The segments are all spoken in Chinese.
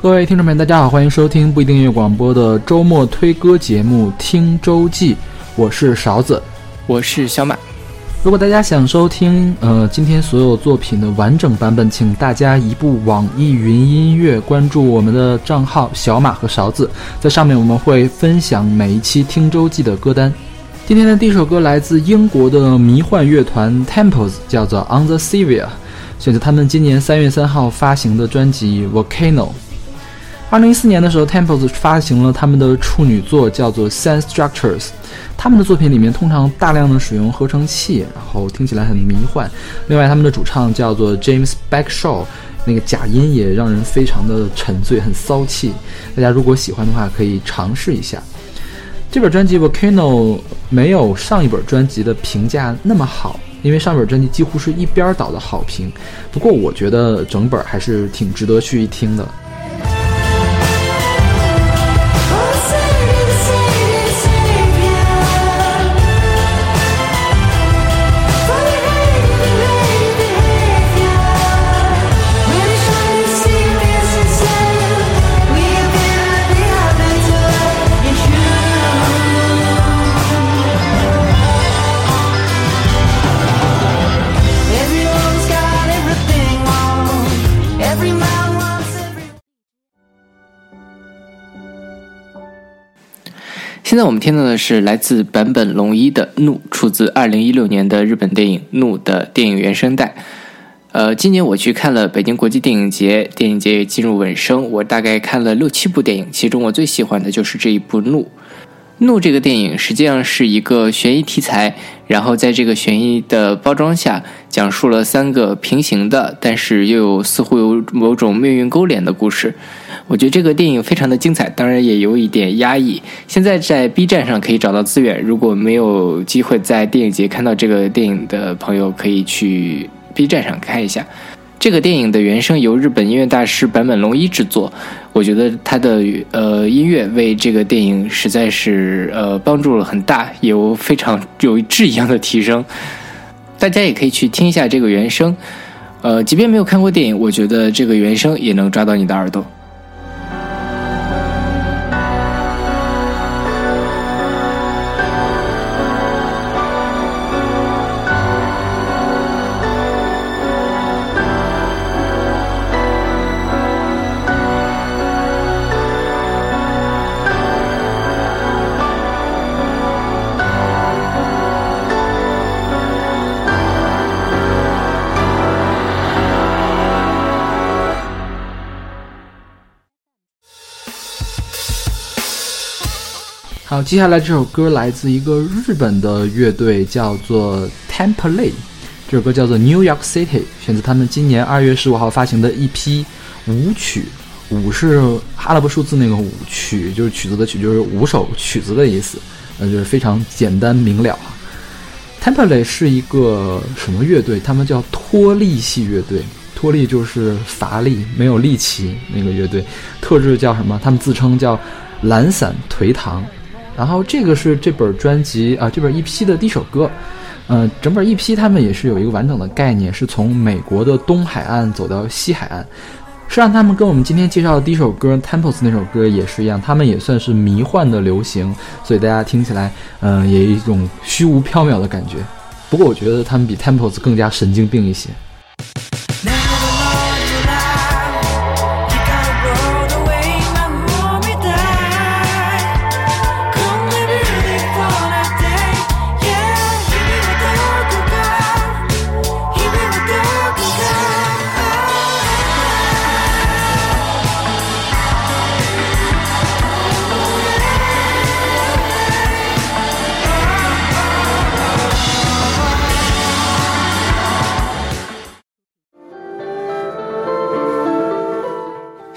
各位听众朋友，大家好，欢迎收听不一定音乐广播的周末推歌节目《听周记》，我是勺子，我是小马。如果大家想收听呃今天所有作品的完整版本，请大家移步网易云音乐，关注我们的账号小马和勺子，在上面我们会分享每一期听周记的歌单。今天的第一首歌来自英国的迷幻乐团 Temples，叫做 On the Severe，选择他们今年三月三号发行的专辑 Volcano。二零一四年的时候，Temples 发行了他们的处女作，叫做 Sense Structures。他们的作品里面通常大量的使用合成器，然后听起来很迷幻。另外，他们的主唱叫做 James Backshaw，那个假音也让人非常的沉醉，很骚气。大家如果喜欢的话，可以尝试一下。这本专辑 Volcano 没有上一本专辑的评价那么好，因为上本专辑几乎是一边倒的好评。不过，我觉得整本还是挺值得去一听的。现在我们听到的是来自坂本龙一的《怒》，出自二零一六年的日本电影《怒》的电影原声带。呃，今年我去看了北京国际电影节，电影节也进入尾声，我大概看了六七部电影，其中我最喜欢的就是这一部《怒》。怒这个电影实际上是一个悬疑题材，然后在这个悬疑的包装下，讲述了三个平行的，但是又有似乎有某种命运勾连的故事。我觉得这个电影非常的精彩，当然也有一点压抑。现在在 B 站上可以找到资源，如果没有机会在电影节看到这个电影的朋友，可以去 B 站上看一下。这个电影的原声由日本音乐大师坂本龙一制作，我觉得他的呃音乐为这个电影实在是呃帮助了很大，有非常有质一样的提升。大家也可以去听一下这个原声，呃，即便没有看过电影，我觉得这个原声也能抓到你的耳朵。好，接下来这首歌来自一个日本的乐队，叫做 Temple。这首歌叫做 New York City，选择他们今年二月十五号发行的一批舞曲。舞是阿拉伯数字那个舞曲，就是曲子的曲，就是五首曲子的意思。呃，就是非常简单明了哈。Temple 是一个什么乐队？他们叫脱力系乐队。脱力就是乏力、没有力气那个乐队。特质叫什么？他们自称叫懒散颓唐。然后这个是这本专辑啊，这本 EP 的第一首歌，嗯，整本 EP 他们也是有一个完整的概念，是从美国的东海岸走到西海岸。实际上，他们跟我们今天介绍的第一首歌《Temples》那首歌也是一样，他们也算是迷幻的流行，所以大家听起来，嗯，也有一种虚无缥缈的感觉。不过，我觉得他们比 Temples 更加神经病一些。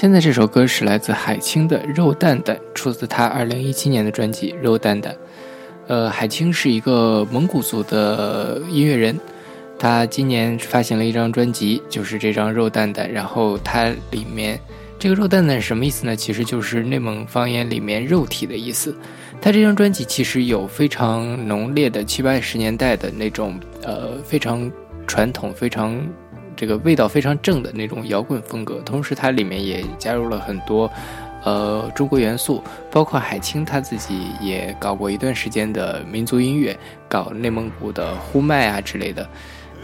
现在这首歌是来自海清的《肉蛋蛋》，出自他二零一七年的专辑《肉蛋蛋》。呃，海清是一个蒙古族的音乐人，他今年发行了一张专辑，就是这张《肉蛋蛋》。然后它里面这个“肉蛋蛋”什么意思呢？其实就是内蒙方言里面“肉体”的意思。他这张专辑其实有非常浓烈的七八十年代的那种呃非常传统、非常。这个味道非常正的那种摇滚风格，同时它里面也加入了很多呃中国元素，包括海清他自己也搞过一段时间的民族音乐，搞内蒙古的呼麦啊之类的。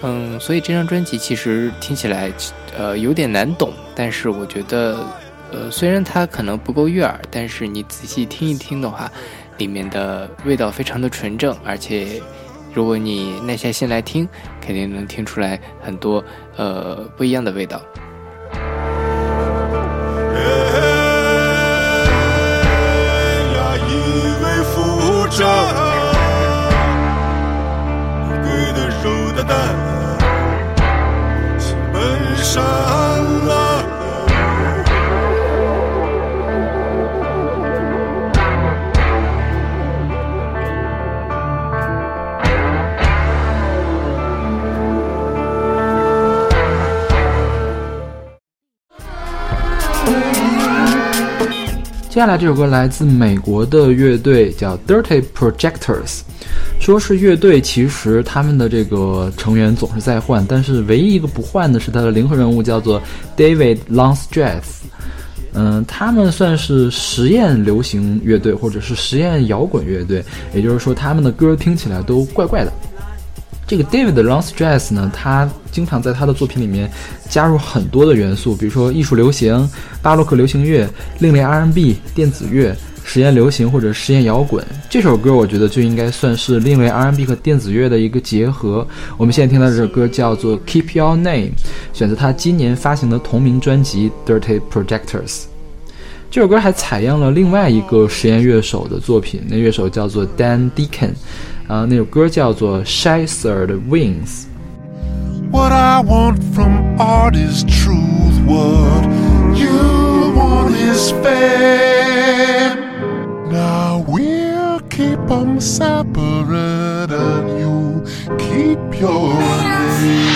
嗯，所以这张专辑其实听起来呃有点难懂，但是我觉得呃虽然它可能不够悦耳，但是你仔细听一听的话，里面的味道非常的纯正，而且。如果你耐下心来听，肯定能听出来很多呃不一样的味道。接下来这首歌来自美国的乐队叫 Dirty Projectors。说是乐队，其实他们的这个成员总是在换，但是唯一一个不换的是他的灵魂人物，叫做 David Longstreth。嗯，他们算是实验流行乐队或者是实验摇滚乐队，也就是说他们的歌听起来都怪怪的。这个 David Longstreth 呢，他经常在他的作品里面加入很多的元素，比如说艺术流行、巴洛克流行乐、另类 R&B、电子乐、实验流行或者实验摇滚。这首歌我觉得就应该算是另类 R&B 和电子乐的一个结合。我们现在听到这首歌叫做 Keep Your Name，选择他今年发行的同名专辑 Dirty Projectors。这首歌还采样了另外一个实验乐手的作品，那乐手叫做 Dan Deacon。啊，那首歌叫做《Shattered Wings》。What I want from art is truth. What you want is fame. Now we'll keep them separate and you keep your name.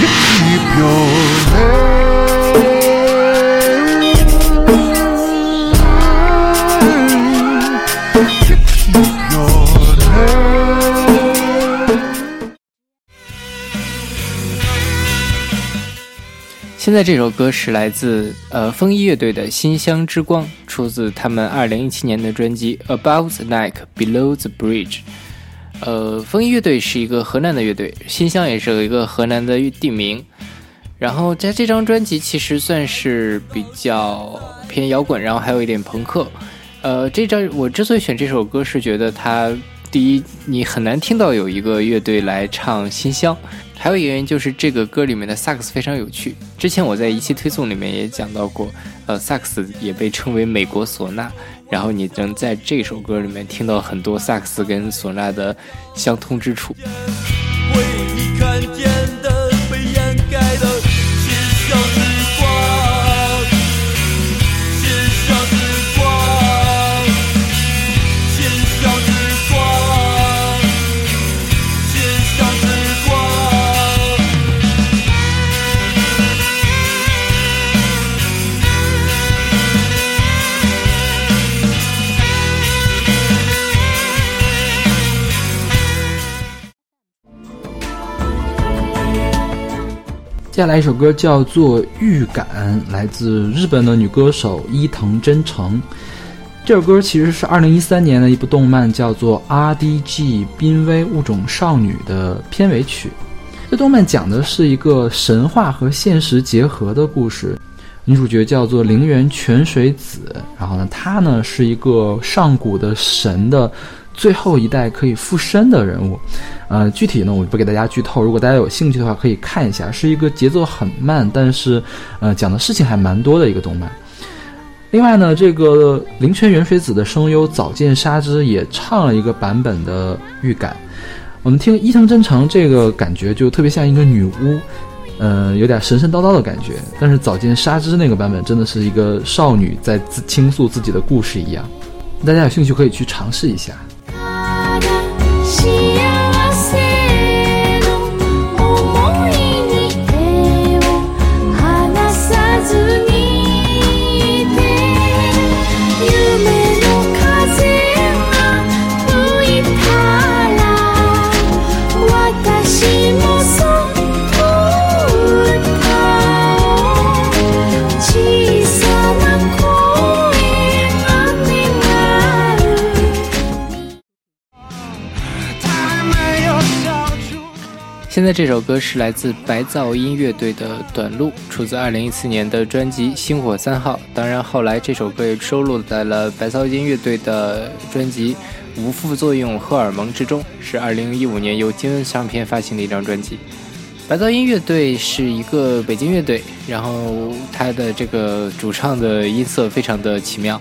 You keep your 在这首歌是来自呃风衣乐队的《馨香之光》，出自他们二零一七年的专辑《Above the Neck, Below the Bridge》。呃，风衣乐队是一个河南的乐队，馨香也是有一个河南的地名。然后在这张专辑其实算是比较偏摇滚，然后还有一点朋克。呃，这张我之所以选这首歌，是觉得它第一你很难听到有一个乐队来唱馨香。还有一个原因就是这个歌里面的萨克斯非常有趣。之前我在一期推送里面也讲到过，呃，萨克斯也被称为美国唢呐。然后你能在这首歌里面听到很多萨克斯跟唢呐的相通之处。为你看见接下来一首歌叫做《预感》，来自日本的女歌手伊藤真诚。这首歌其实是二零一三年的一部动漫，叫做《R.D.G. 濒危物种少女》的片尾曲。这动漫讲的是一个神话和现实结合的故事，女主角叫做陵园泉水子。然后呢，她呢是一个上古的神的。最后一代可以附身的人物，呃，具体呢我就不给大家剧透。如果大家有兴趣的话，可以看一下，是一个节奏很慢，但是呃讲的事情还蛮多的一个动漫。另外呢，这个灵泉元水子的声优早见沙织也唱了一个版本的预感。我们听伊藤真诚这个感觉就特别像一个女巫，呃，有点神神叨叨的感觉。但是早见沙织那个版本真的是一个少女在自倾诉自己的故事一样。大家有兴趣可以去尝试一下。she 现在这首歌是来自白噪音乐队的《短路》，出自2014年的专辑《星火三号》。当然，后来这首歌也收录在了白噪音乐队的专辑《无副作用荷尔蒙》之中，是2015年由金恩唱片发行的一张专辑。白噪音乐队是一个北京乐队，然后他的这个主唱的音色非常的奇妙，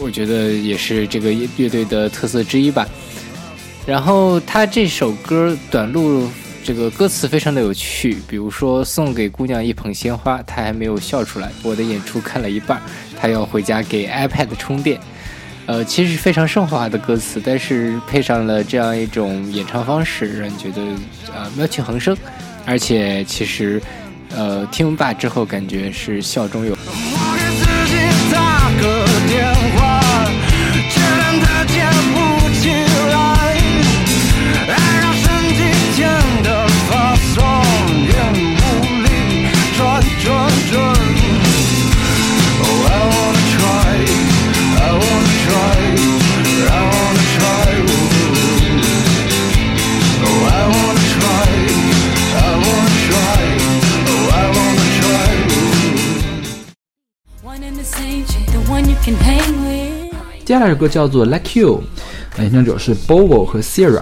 我觉得也是这个乐队的特色之一吧。然后他这首歌《短路》这个歌词非常的有趣，比如说送给姑娘一捧鲜花，她还没有笑出来。我的演出看了一半，她要回家给 iPad 充电。呃，其实是非常生活化的歌词，但是配上了这样一种演唱方式，让人觉得呃妙趣横生，而且其实呃听罢之后感觉是笑中有。下来这歌叫做《Like You》，演唱者是 Bobo 和 Sierra。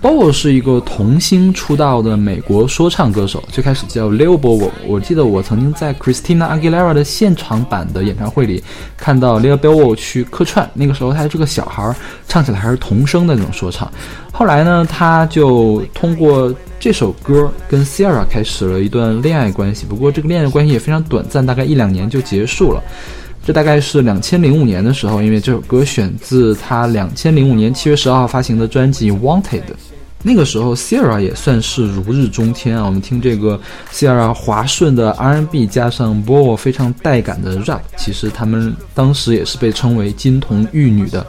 Bobo 是一个童星出道的美国说唱歌手，最开始叫 Lil Bobo。我记得我曾经在 Christina Aguilera 的现场版的演唱会里看到 Leo Bobo 去客串，那个时候他是个小孩，唱起来还是童声的那种说唱。后来呢，他就通过这首歌跟 Sierra 开始了一段恋爱关系，不过这个恋爱关系也非常短暂，大概一两年就结束了。这大概是两千零五年的时候，因为这首歌选自他两千零五年七月十二号发行的专辑《Wanted》。那个时候，Sierra 也算是如日中天啊。我们听这个 Sierra 滑顺的 R&B 加上 Bo 非常带感的 rap，其实他们当时也是被称为金童玉女的。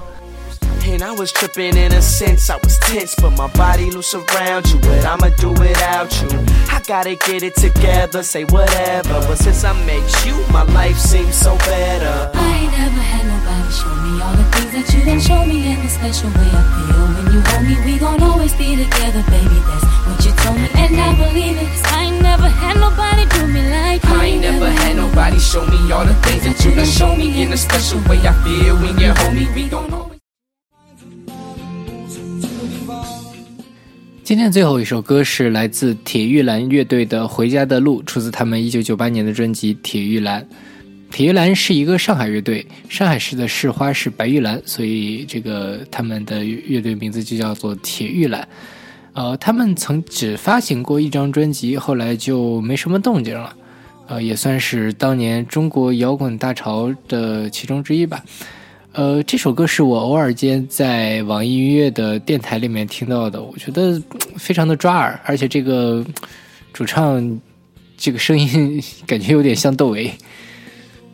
And I was tripping in a sense, I was tense, but my body loose around you. But I'ma do without you. I gotta get it together, say whatever. But since I met you, my life seems so better. I ain't never had nobody show me all the things that you done show me in a special way. I feel when you hold me, we gon' always be together, baby. That's what you told me, and I believe it. Cause I ain't never had nobody do me like you. I ain't never had nobody show me all the things that you done show me in a special way. I feel when you hold me, we gon' 今天最后一首歌是来自铁玉兰乐队的《回家的路》，出自他们1998年的专辑《铁玉兰》。铁玉兰是一个上海乐队，上海市的市花是白玉兰，所以这个他们的乐队名字就叫做铁玉兰。呃，他们曾只发行过一张专辑，后来就没什么动静了。呃，也算是当年中国摇滚大潮的其中之一吧。呃，这首歌是我偶尔间在网易音乐的电台里面听到的，我觉得非常的抓耳，而且这个主唱这个声音感觉有点像窦唯。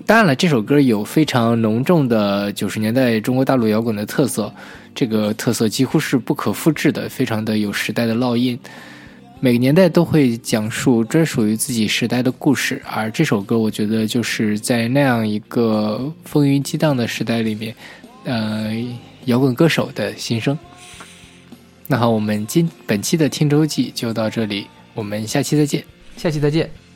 当然了，这首歌有非常浓重的九十年代中国大陆摇滚的特色，这个特色几乎是不可复制的，非常的有时代的烙印。每个年代都会讲述专属于自己时代的故事，而这首歌我觉得就是在那样一个风云激荡的时代里面，呃，摇滚歌手的心声。那好，我们今本期的听周记就到这里，我们下期再见，下期再见。